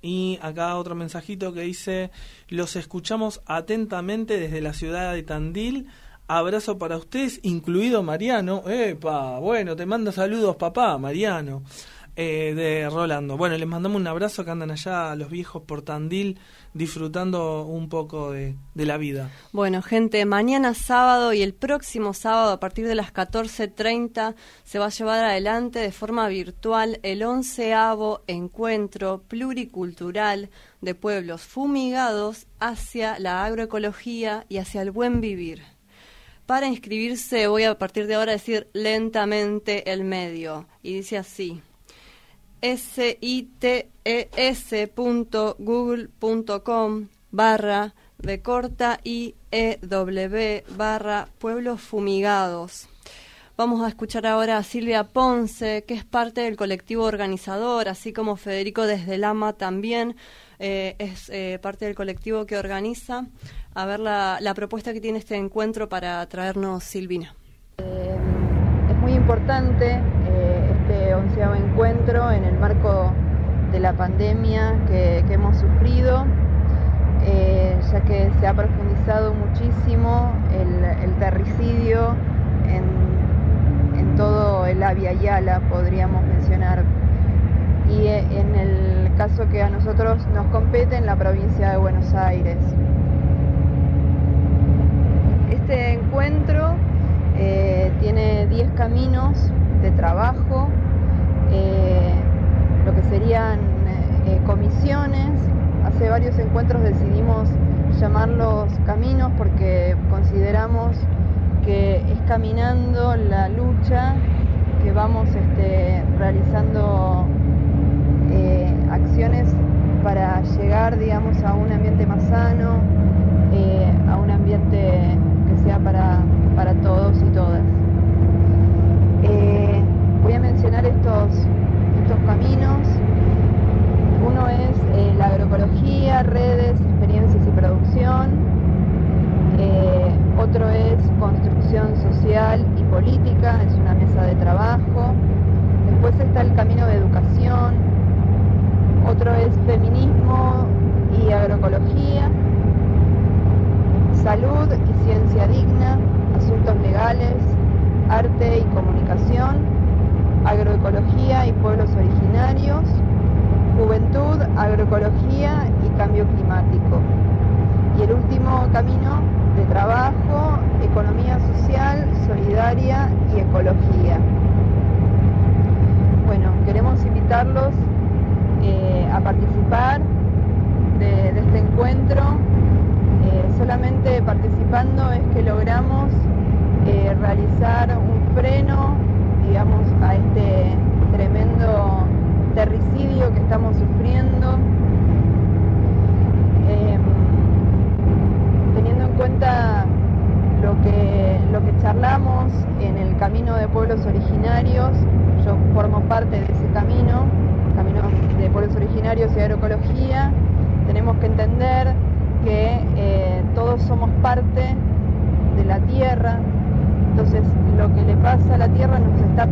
Y acá otro mensajito que dice, los escuchamos atentamente desde la ciudad de Tandil. Abrazo para ustedes, incluido Mariano. Epa, bueno, te mando saludos, papá, Mariano. Eh, de Rolando. Bueno, les mandamos un abrazo que andan allá los viejos por Tandil disfrutando un poco de, la vida.
Bueno, gente, mañana sábado y el próximo sábado a partir de las 14.30 se va a llevar adelante de forma virtual el onceavo encuentro pluricultural de pueblos fumigados hacia la agroecología y hacia el buen vivir. Para inscribirse voy a partir de ahora decir lentamente el medio y dice así sites.google.com barra de corta y ew barra pueblos fumigados. Vamos a escuchar ahora a Silvia Ponce, que es parte del colectivo organizador, así como Federico desde Lama también eh, es eh, parte del colectivo que organiza. A ver la, la, propuesta que tiene este encuentro para traernos Silvina.
Eh, es muy importante este onceavo encuentro en el marco de la pandemia que, hemos sufrido, eh, ya que se ha profundizado muchísimo el, terricidio en, en, todo el Avia Yala, podríamos mencionar. Y eh, en el caso que a nosotros nos compete en la provincia de Buenos Aires. Este encuentro eh, tiene 10 caminos de trabajo, eh, lo que serían eh, comisiones. Hace varios encuentros decidimos llamarlos caminos porque consideramos que es caminando la lucha que vamos este, realizando acciones para llegar, digamos, a un ambiente más sano, a un ambiente que sea para,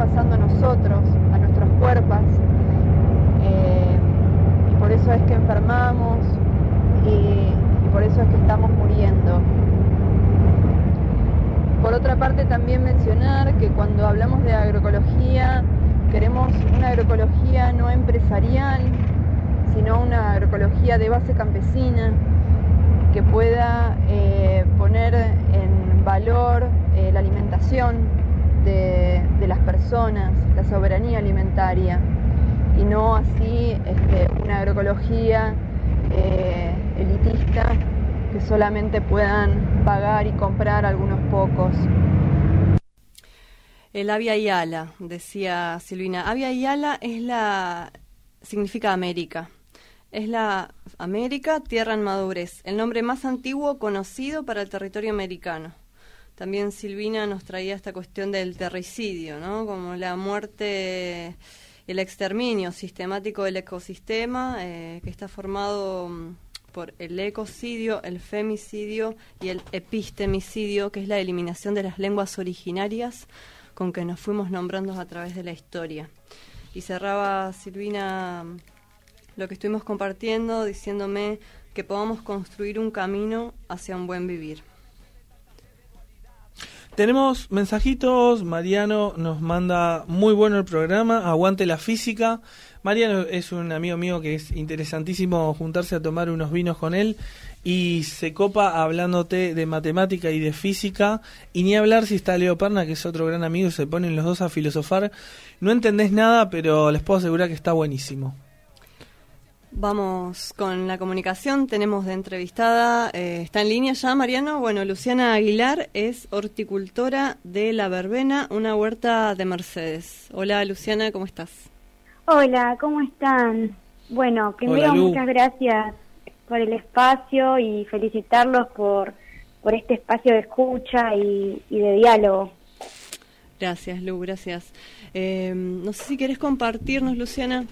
pasando a nosotros, a nuestros cuerpos, eh, y por eso es que enfermamos y, por eso es que estamos muriendo. Por otra parte también mencionar que cuando hablamos de agroecología queremos una agroecología no empresarial, sino una agroecología de base campesina que pueda eh, poner en valor eh, la alimentación de, las personas, la soberanía alimentaria, y no así este, una agroecología eh, elitista que solamente puedan pagar y comprar algunos pocos.
El Avia Yala, decía Silvina. Avia Yala es la significa América. Es la América, tierra en madurez, el nombre más antiguo conocido para el territorio americano. También Silvina nos traía esta cuestión del terricidio, ¿no? Como la muerte, el exterminio sistemático del ecosistema, eh, que está formado por el ecocidio, el femicidio y el epistemicidio, que es la eliminación de las lenguas originarias con que nos fuimos nombrando a través de la historia. Y cerraba Silvina lo que estuvimos compartiendo diciéndome que podamos construir un camino hacia un buen vivir.
Tenemos mensajitos, Mariano nos manda muy bueno el programa, aguante la física. Mariano es un amigo mío que es interesantísimo juntarse a tomar unos vinos con él y se copa hablándote de matemática y de física y ni hablar si está Leo Perna que es otro gran amigo se ponen los dos a filosofar. No entendés nada, pero les puedo asegurar que está buenísimo.
Vamos con la comunicación. Tenemos de entrevistada, eh, está en línea ya Mariano. Bueno, Luciana Aguilar es horticultora de La Verbena, una huerta de Mercedes. Hola Luciana, ¿cómo estás?
Hola, ¿cómo están? Bueno, primero muchas gracias por el espacio y felicitarlos por, por este espacio de escucha y, y de diálogo.
Gracias, Lu, gracias. Eh, no sé si querés compartirnos, Luciana,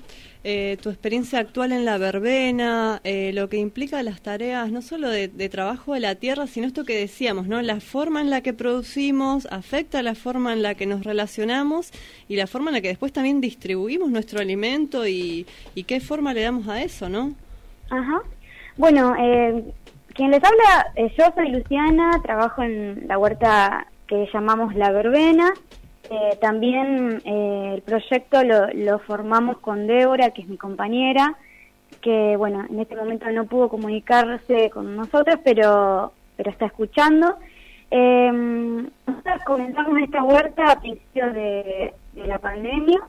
eh, tu experiencia actual en la verbena, eh, lo que implica las tareas no solo de, de, trabajo de la tierra, sino esto que decíamos, ¿no? La forma en la que producimos afecta la forma en la que nos relacionamos y la forma en la que después también distribuimos nuestro alimento y, y qué forma le damos a eso, ¿no?
Ajá. Bueno, eh, quien les habla, eh, yo soy Luciana, trabajo en la huerta que llamamos La Verbena. Eh, también eh, el proyecto lo, formamos con Débora, que es mi compañera, que bueno, en este momento no pudo comunicarse con nosotros, pero, pero está escuchando. Nosotros comenzamos esta huerta a principios de, de, la pandemia,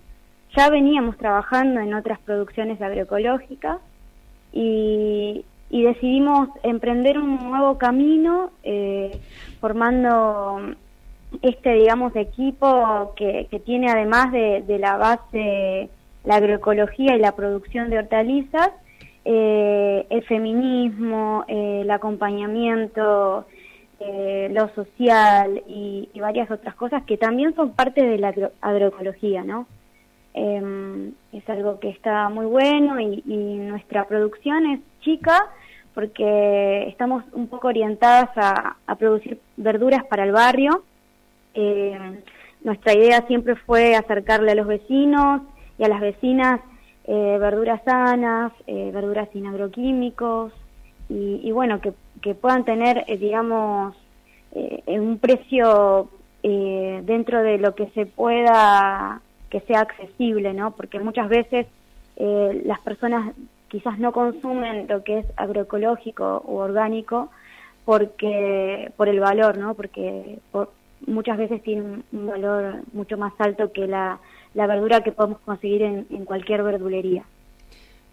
ya veníamos trabajando en otras producciones agroecológicas y, y decidimos emprender un nuevo camino eh, formando este, digamos, equipo que, que tiene además de, la base la agroecología y la producción de hortalizas, eh, el feminismo, eh, el acompañamiento, eh, lo social y, y, varias otras cosas que también son parte de la agro agroecología, ¿no? Eh, es algo que está muy bueno y, nuestra producción es chica porque estamos un poco orientadas a producir verduras para el barrio. Eh, nuestra idea siempre fue acercarle a los vecinos y a las vecinas eh, verduras sanas, eh, verduras sin agroquímicos y, y bueno, que, que, puedan tener, eh, digamos, eh, un precio dentro de lo que se pueda, que sea accesible, ¿no? Porque muchas veces las personas quizás no consumen lo que es agroecológico u orgánico porque por el valor, ¿no? Porque por, muchas veces tiene un valor mucho más alto que la la verdura que podemos conseguir en, cualquier verdulería.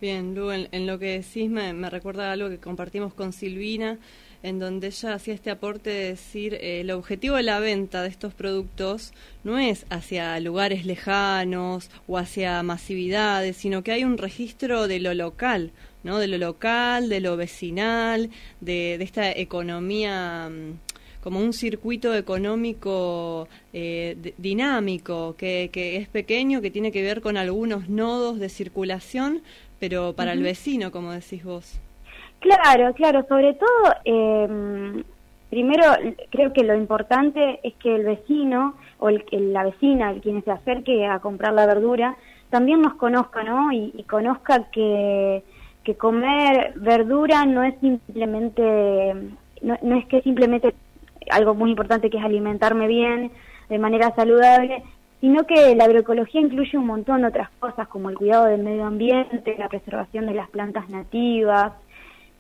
Bien, Lu, en, en, lo que decís me, me, recuerda algo que compartimos con Silvina, en donde ella hacía este aporte de decir, eh, el objetivo de la venta de estos productos no es hacia lugares lejanos o hacia masividades, sino que hay un registro de lo local, ¿no? De lo local, de lo vecinal, de, de esta economía como un circuito económico eh, dinámico, que, que, es pequeño, que tiene que ver con algunos nodos de circulación, pero para uh -huh. el vecino, como decís vos.
Claro, claro, sobre todo, eh, primero creo que lo importante es que el vecino o el, el, la vecina, el quien se acerque a comprar la verdura, también nos conozca, ¿no? Y, y conozca que, que comer verdura no es simplemente, no, no es que simplemente algo muy importante que es alimentarme bien, de manera saludable, sino que la agroecología incluye un montón de otras cosas como el cuidado del medio ambiente, la preservación de las plantas nativas,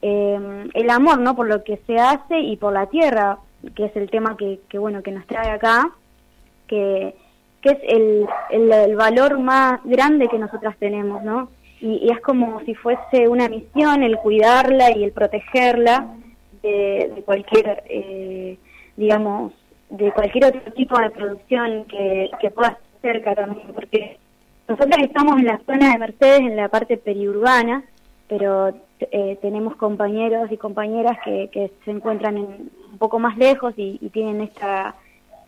eh, el amor no por lo que se hace y por la tierra, que es el tema que, que bueno que nos trae acá, que, que es el, el, valor más grande que nosotras tenemos, ¿no? Y, y, es como si fuese una misión el cuidarla y el protegerla de, de cualquier eh, digamos, de cualquier otro tipo de producción que, que pueda ser cerca también, porque nosotros estamos en la zona de Mercedes, en la parte periurbana, pero eh, tenemos compañeros y compañeras que, que se encuentran en, un poco más lejos y, y, tienen esta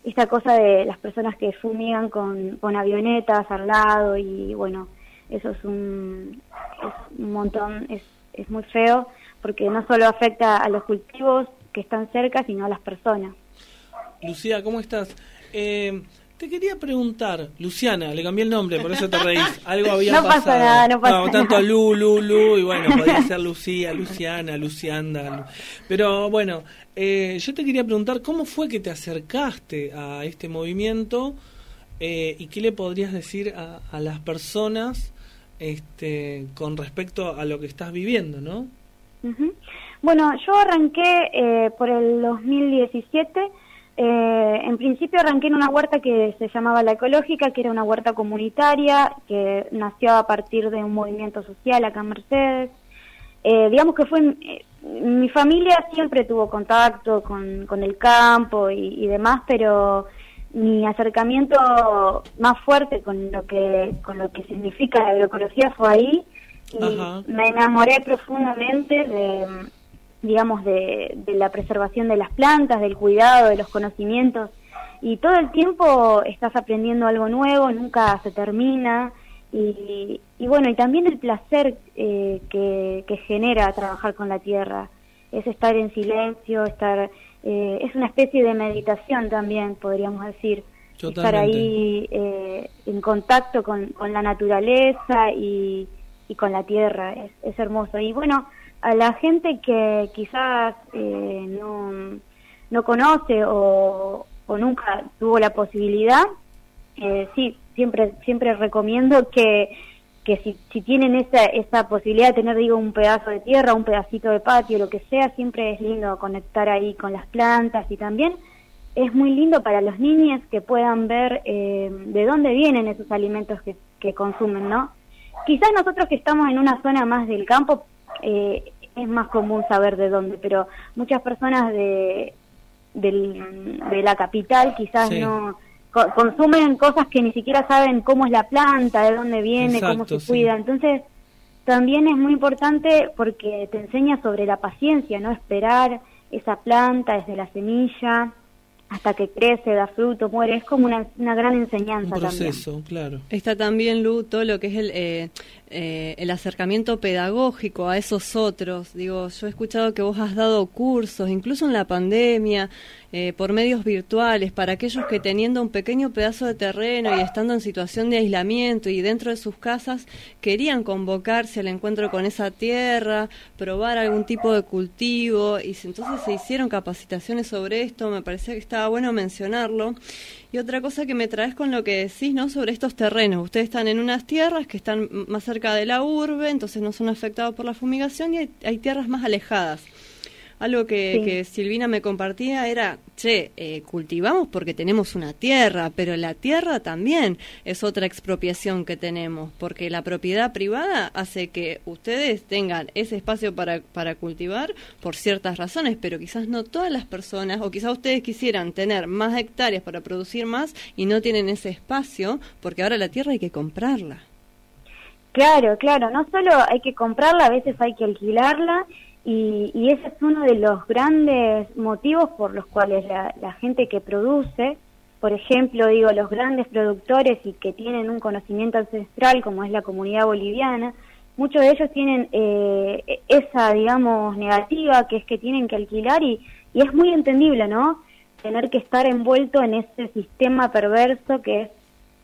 esta cosa de las personas que fumigan con, con avionetas al lado y bueno, eso es un, es un montón, es, es muy feo porque no solo afecta a los cultivos que están cerca, sino a las personas.
Lucía, ¿cómo estás? Eh, te quería preguntar, Luciana, le cambié el nombre, por eso te reís. Algo había
no
pasado.
Pasa nada, no pasa
no, tanto Lu, Lu, Lu, y bueno, podría ser Lucía, Luciana, Lucianda. Pero bueno, eh, yo te quería preguntar, ¿cómo fue que te acercaste a este movimiento eh, y qué le podrías decir a, a las personas este, con respecto a lo que estás viviendo, no?
Uh -huh. Bueno, yo arranqué eh, por el 2017. Eh, en principio arranqué en una huerta que se llamaba La Ecológica, que era una huerta comunitaria, que nació a partir de un movimiento social acá en Mercedes. Eh, digamos que fue, eh, mi familia siempre tuvo contacto con, con el campo y, y, demás, pero mi acercamiento más fuerte con lo que, con lo que significa la agroecología fue ahí. Y Ajá. me enamoré profundamente de digamos, de, de, la preservación de las plantas, del cuidado, de los conocimientos. Y todo el tiempo estás aprendiendo algo nuevo, nunca se termina. Y, y bueno, y también el placer eh, que, que, genera trabajar con la tierra. Es estar en silencio, estar... Eh, es una especie de meditación también, podríamos decir.
Totalmente.
Estar ahí eh, en contacto con, con la naturaleza y, y con la tierra. Es, es hermoso. Y bueno, a la gente que quizás eh, no, no conoce o, o, nunca tuvo la posibilidad, eh, sí, siempre siempre recomiendo que, que si, si tienen esa, esa posibilidad de tener, digo, un pedazo de tierra, un pedacito de patio, lo que sea, siempre es lindo conectar ahí con las plantas y también es muy lindo para los niños que puedan ver eh, de dónde vienen esos alimentos que, que consumen, ¿no? Quizás nosotros que estamos en una zona más del campo eh, es más común saber de dónde, pero muchas personas de, del- de la capital quizás
Sí.
no co- consumen cosas que ni siquiera saben cómo es la planta, de dónde viene, cómo se
sí.
cuida. Entonces, también es muy importante porque te enseña sobre la paciencia, ¿no? Esperar esa planta desde la semilla hasta que crece, da fruto, muere. Es como una, una gran
Un
enseñanza también.
proceso, claro.
Está también, Lu, todo lo que es el, eh, eh, el acercamiento pedagógico a esos otros. Digo, yo he escuchado que vos has dado cursos, incluso en la pandemia, eh, por medios virtuales, para aquellos que teniendo un pequeño pedazo de terreno y estando en situación de aislamiento y dentro de sus casas, querían convocarse al encuentro con esa tierra, probar algún tipo de cultivo, y entonces se hicieron capacitaciones sobre esto, me parecía que estaba bueno mencionarlo. Y otra cosa que me traes con lo que decís, ¿no? Sobre estos terrenos. Ustedes están en unas tierras que están más cerca de la urbe, entonces no son afectados por la fumigación y hay, hay tierras más alejadas. Algo que,
Sí.
que Silvina me compartía era, che, eh, cultivamos porque tenemos una tierra, pero la tierra también es otra expropiación que tenemos, porque la propiedad privada hace que ustedes tengan ese espacio para, para cultivar por ciertas razones, pero quizás no todas las personas, o quizás ustedes quisieran tener más hectáreas para producir más y no tienen ese espacio, porque ahora la tierra hay que comprarla.
Claro, claro, no solo hay que comprarla, a veces hay que alquilarla y, y ese es uno de los grandes motivos por los cuales la, la gente que produce, por ejemplo, digo, los grandes productores y que tienen un conocimiento ancestral como es la comunidad boliviana, muchos de ellos tienen eh, esa, digamos, negativa que es que tienen que alquilar y, y es muy entendible, ¿no? Tener que estar envuelto en ese sistema perverso que es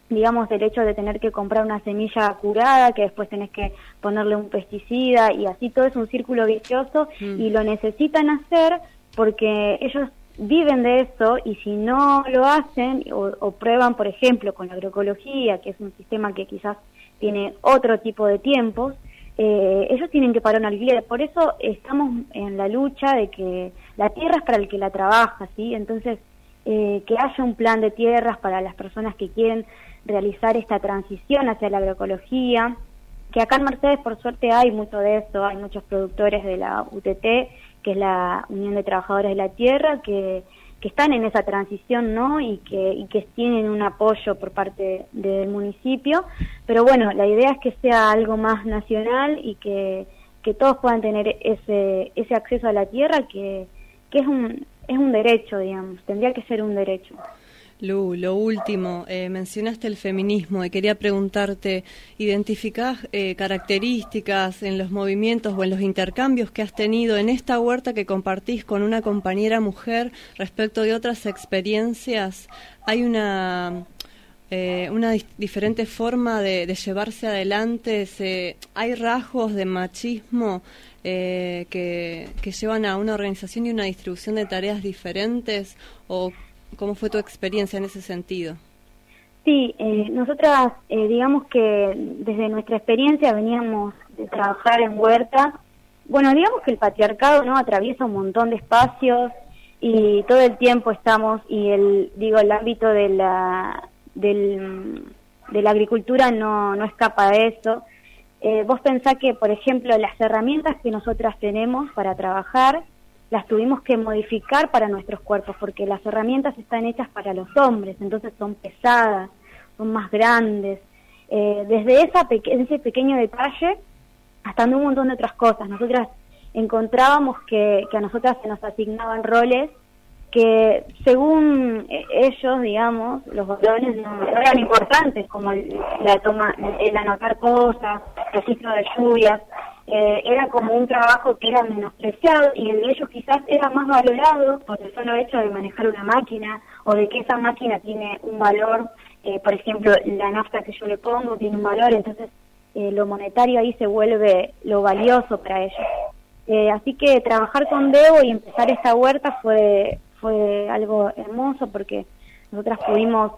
digamos, el hecho de tener que comprar una semilla curada, que después tenés que ponerle un pesticida y así todo es un círculo vicioso
Mm.
y lo necesitan hacer porque ellos viven de eso y si no lo hacen o, o prueban, por ejemplo, con la agroecología, que es un sistema que quizás tiene otro tipo de tiempos, eh, ellos tienen que pagar un alquiler. Por eso estamos en la lucha de que la tierra es para el que la trabaja, ¿sí? Entonces, eh, que haya un plan de tierras para las personas que quieren realizar esta transición hacia la agroecología, que acá en Mercedes por suerte hay mucho de eso, hay muchos productores de la UTT, que es la Unión de Trabajadores de la Tierra, que, que están en esa transición, ¿no? Y que, y que tienen un apoyo por parte del municipio, pero bueno, la idea es que sea algo más nacional y que, que todos puedan tener ese, ese acceso a la tierra que, que es un, es un derecho, digamos, tendría que ser un derecho.
Lu, lo último, eh, mencionaste el feminismo y quería preguntarte, ¿identificás eh, características en los movimientos o en los intercambios que has tenido en esta huerta que compartís con una compañera mujer respecto de otras experiencias? ¿Hay una, eh, una diferente forma de, llevarse adelante? ¿Hay rasgos de machismo eh, que, que llevan a una organización y una distribución de tareas diferentes? ¿O cómo fue tu experiencia en ese sentido?
Sí, eh, nosotras eh, digamos que desde nuestra experiencia veníamos de trabajar en huerta. Bueno, digamos que el patriarcado no atraviesa un montón de espacios y todo el tiempo estamos y el digo el ámbito de la del, de la agricultura no no escapa de eso. Eh, vos pensás que, por ejemplo, las herramientas que nosotras tenemos para trabajar las tuvimos que modificar para nuestros cuerpos, porque las herramientas están hechas para los hombres, entonces son pesadas, son más grandes. Eh, desde esa peque- ese pequeño detalle hasta un montón de otras cosas. Nosotras encontrábamos que, que a nosotras se nos asignaban roles que según eh, ellos, digamos, los varones no, eran importantes, como el, la toma, el anotar cosas, registro de lluvias, eh, era como un trabajo que era menospreciado y el de ellos quizás era más valorado por el solo hecho de manejar una máquina o de que esa máquina tiene un valor, eh, por ejemplo, la nafta que yo le pongo tiene un valor, entonces eh, lo monetario ahí se vuelve lo valioso para ellos. Eh, así que trabajar con Debo y empezar esta huerta fue, fue algo hermoso porque nosotras pudimos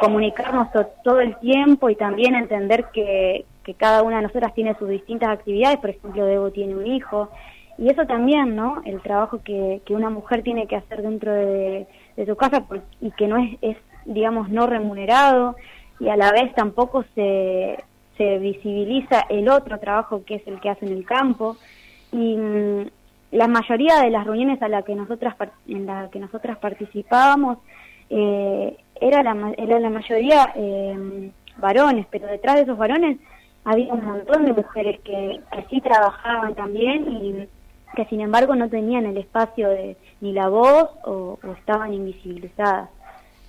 comunicarnos to- todo el tiempo y también entender que, que cada una de nosotras tiene sus distintas actividades, por ejemplo, Debo tiene un hijo, y eso también, ¿no? El trabajo que, que una mujer tiene que hacer dentro de, su casa y que no es, es, digamos, no remunerado y a la vez tampoco se, se visibiliza el otro trabajo que es el que hace en el campo. Y mm, la mayoría de las reuniones a la que nosotras, en las que nosotras participábamos eh, era, la, era la mayoría eh, varones, pero detrás de esos varones había un montón de mujeres que, así trabajaban también y que sin embargo no tenían el espacio de ni la voz o, estaban invisibilizadas.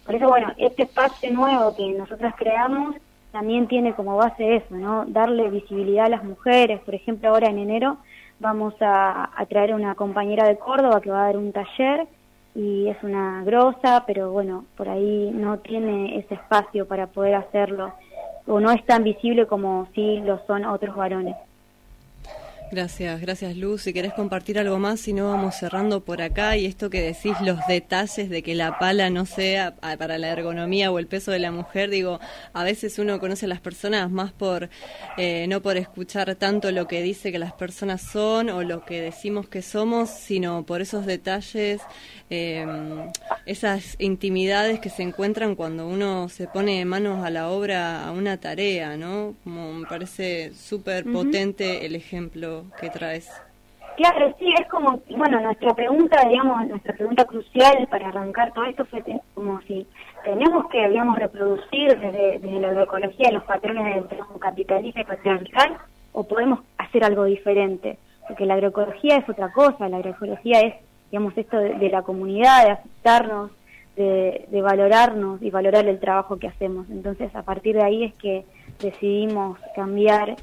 Por eso, bueno, este espacio nuevo que nosotras creamos también tiene como base eso, ¿no? Darle visibilidad a las mujeres. Por ejemplo, ahora en enero vamos a, a traer una compañera de Córdoba que va a dar un taller y es una grosa, pero bueno, por ahí no tiene ese espacio para poder hacerlo o no es tan visible como si lo son otros varones.
Gracias, gracias Luz. Si querés compartir algo más, si no vamos cerrando por acá y esto que decís, los detalles de que la pala no sea para la ergonomía o el peso de la mujer, digo, a veces uno conoce a las personas más por, eh, no por escuchar tanto lo que dice que las personas son o lo que decimos que somos, sino por esos detalles, eh, esas intimidades que se encuentran cuando uno se pone manos a la obra a una tarea, ¿no? Como me parece súper potente el ejemplo que traes.
Claro, sí, es como, bueno, nuestra pregunta, digamos, nuestra pregunta crucial para arrancar todo esto fue como si tenemos que, digamos, reproducir desde, la agroecología los patrones del trabajo capitalista y patriarcal o podemos hacer algo diferente, porque la agroecología es otra cosa, la agroecología es, digamos, esto de, la comunidad, de aceptarnos, de, de valorarnos y valorar el trabajo que hacemos. Entonces, a partir de ahí es que decidimos cambiar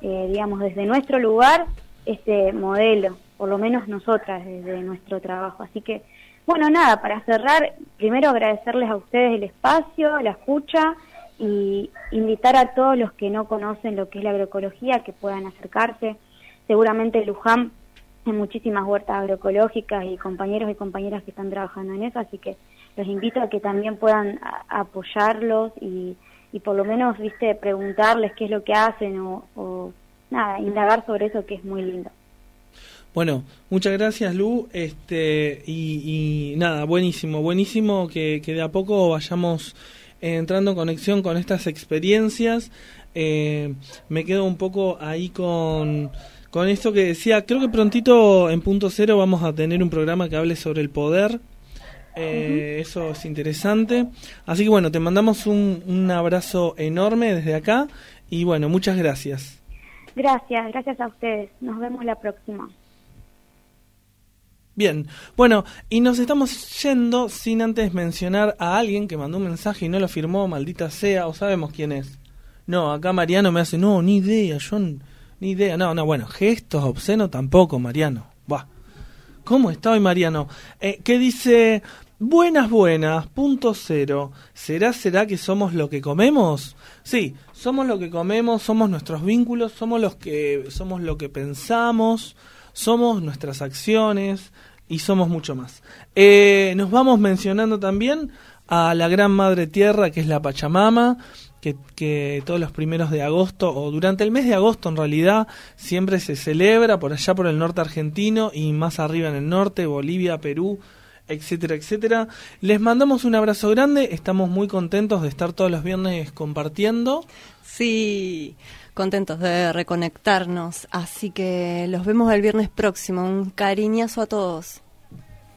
eh, digamos, desde nuestro lugar este modelo, por lo menos nosotras, desde nuestro trabajo. Así que, bueno, nada, para cerrar, primero agradecerles a ustedes el espacio, la escucha y invitar a todos los que no conocen lo que es la agroecología que puedan acercarse. Seguramente Luján hay muchísimas huertas agroecológicas y compañeros y compañeras que están trabajando en eso, así que los invito a que también puedan apoyarlos y y por lo menos, viste, preguntarles qué es lo que hacen o, nada, indagar sobre eso que es muy lindo.
Bueno, muchas gracias Lu, este y, nada, buenísimo, buenísimo que, que, de a poco vayamos entrando en conexión con estas experiencias. Eh, me quedo un poco ahí con, con esto que decía, creo que prontito en punto cero vamos a tener un programa que hable sobre el poder, eh, eso es interesante. Así que bueno, te mandamos un, un abrazo enorme desde acá y bueno, muchas gracias.
Gracias, gracias a ustedes. Nos vemos la próxima.
Bien, bueno, y nos estamos yendo sin antes mencionar a alguien que mandó un mensaje y no lo firmó, maldita sea, o sabemos quién es. No, acá Mariano me hace, no, ni idea, yo ni idea. No, no, bueno, gestos obscenos tampoco, Mariano. Va. ¿Cómo está hoy Mariano? Eh, ¿Qué dice? Buenas, buenas, punto cero. ¿Será, será que somos lo que comemos? Sí, somos lo que comemos, somos nuestros vínculos, somos los que, somos lo que pensamos, somos nuestras acciones y somos mucho más. Eh, nos vamos mencionando también a la gran madre tierra que es la Pachamama, que, que, todos los primeros de agosto, o durante el mes de agosto en realidad, siempre se celebra por allá por el norte argentino y más arriba en el norte, Bolivia, Perú, etcétera, etcétera. Les mandamos un abrazo grande, estamos muy contentos de estar todos los viernes compartiendo.
Sí, contentos de reconectarnos, así que los vemos el viernes próximo. Un cariñazo a todos.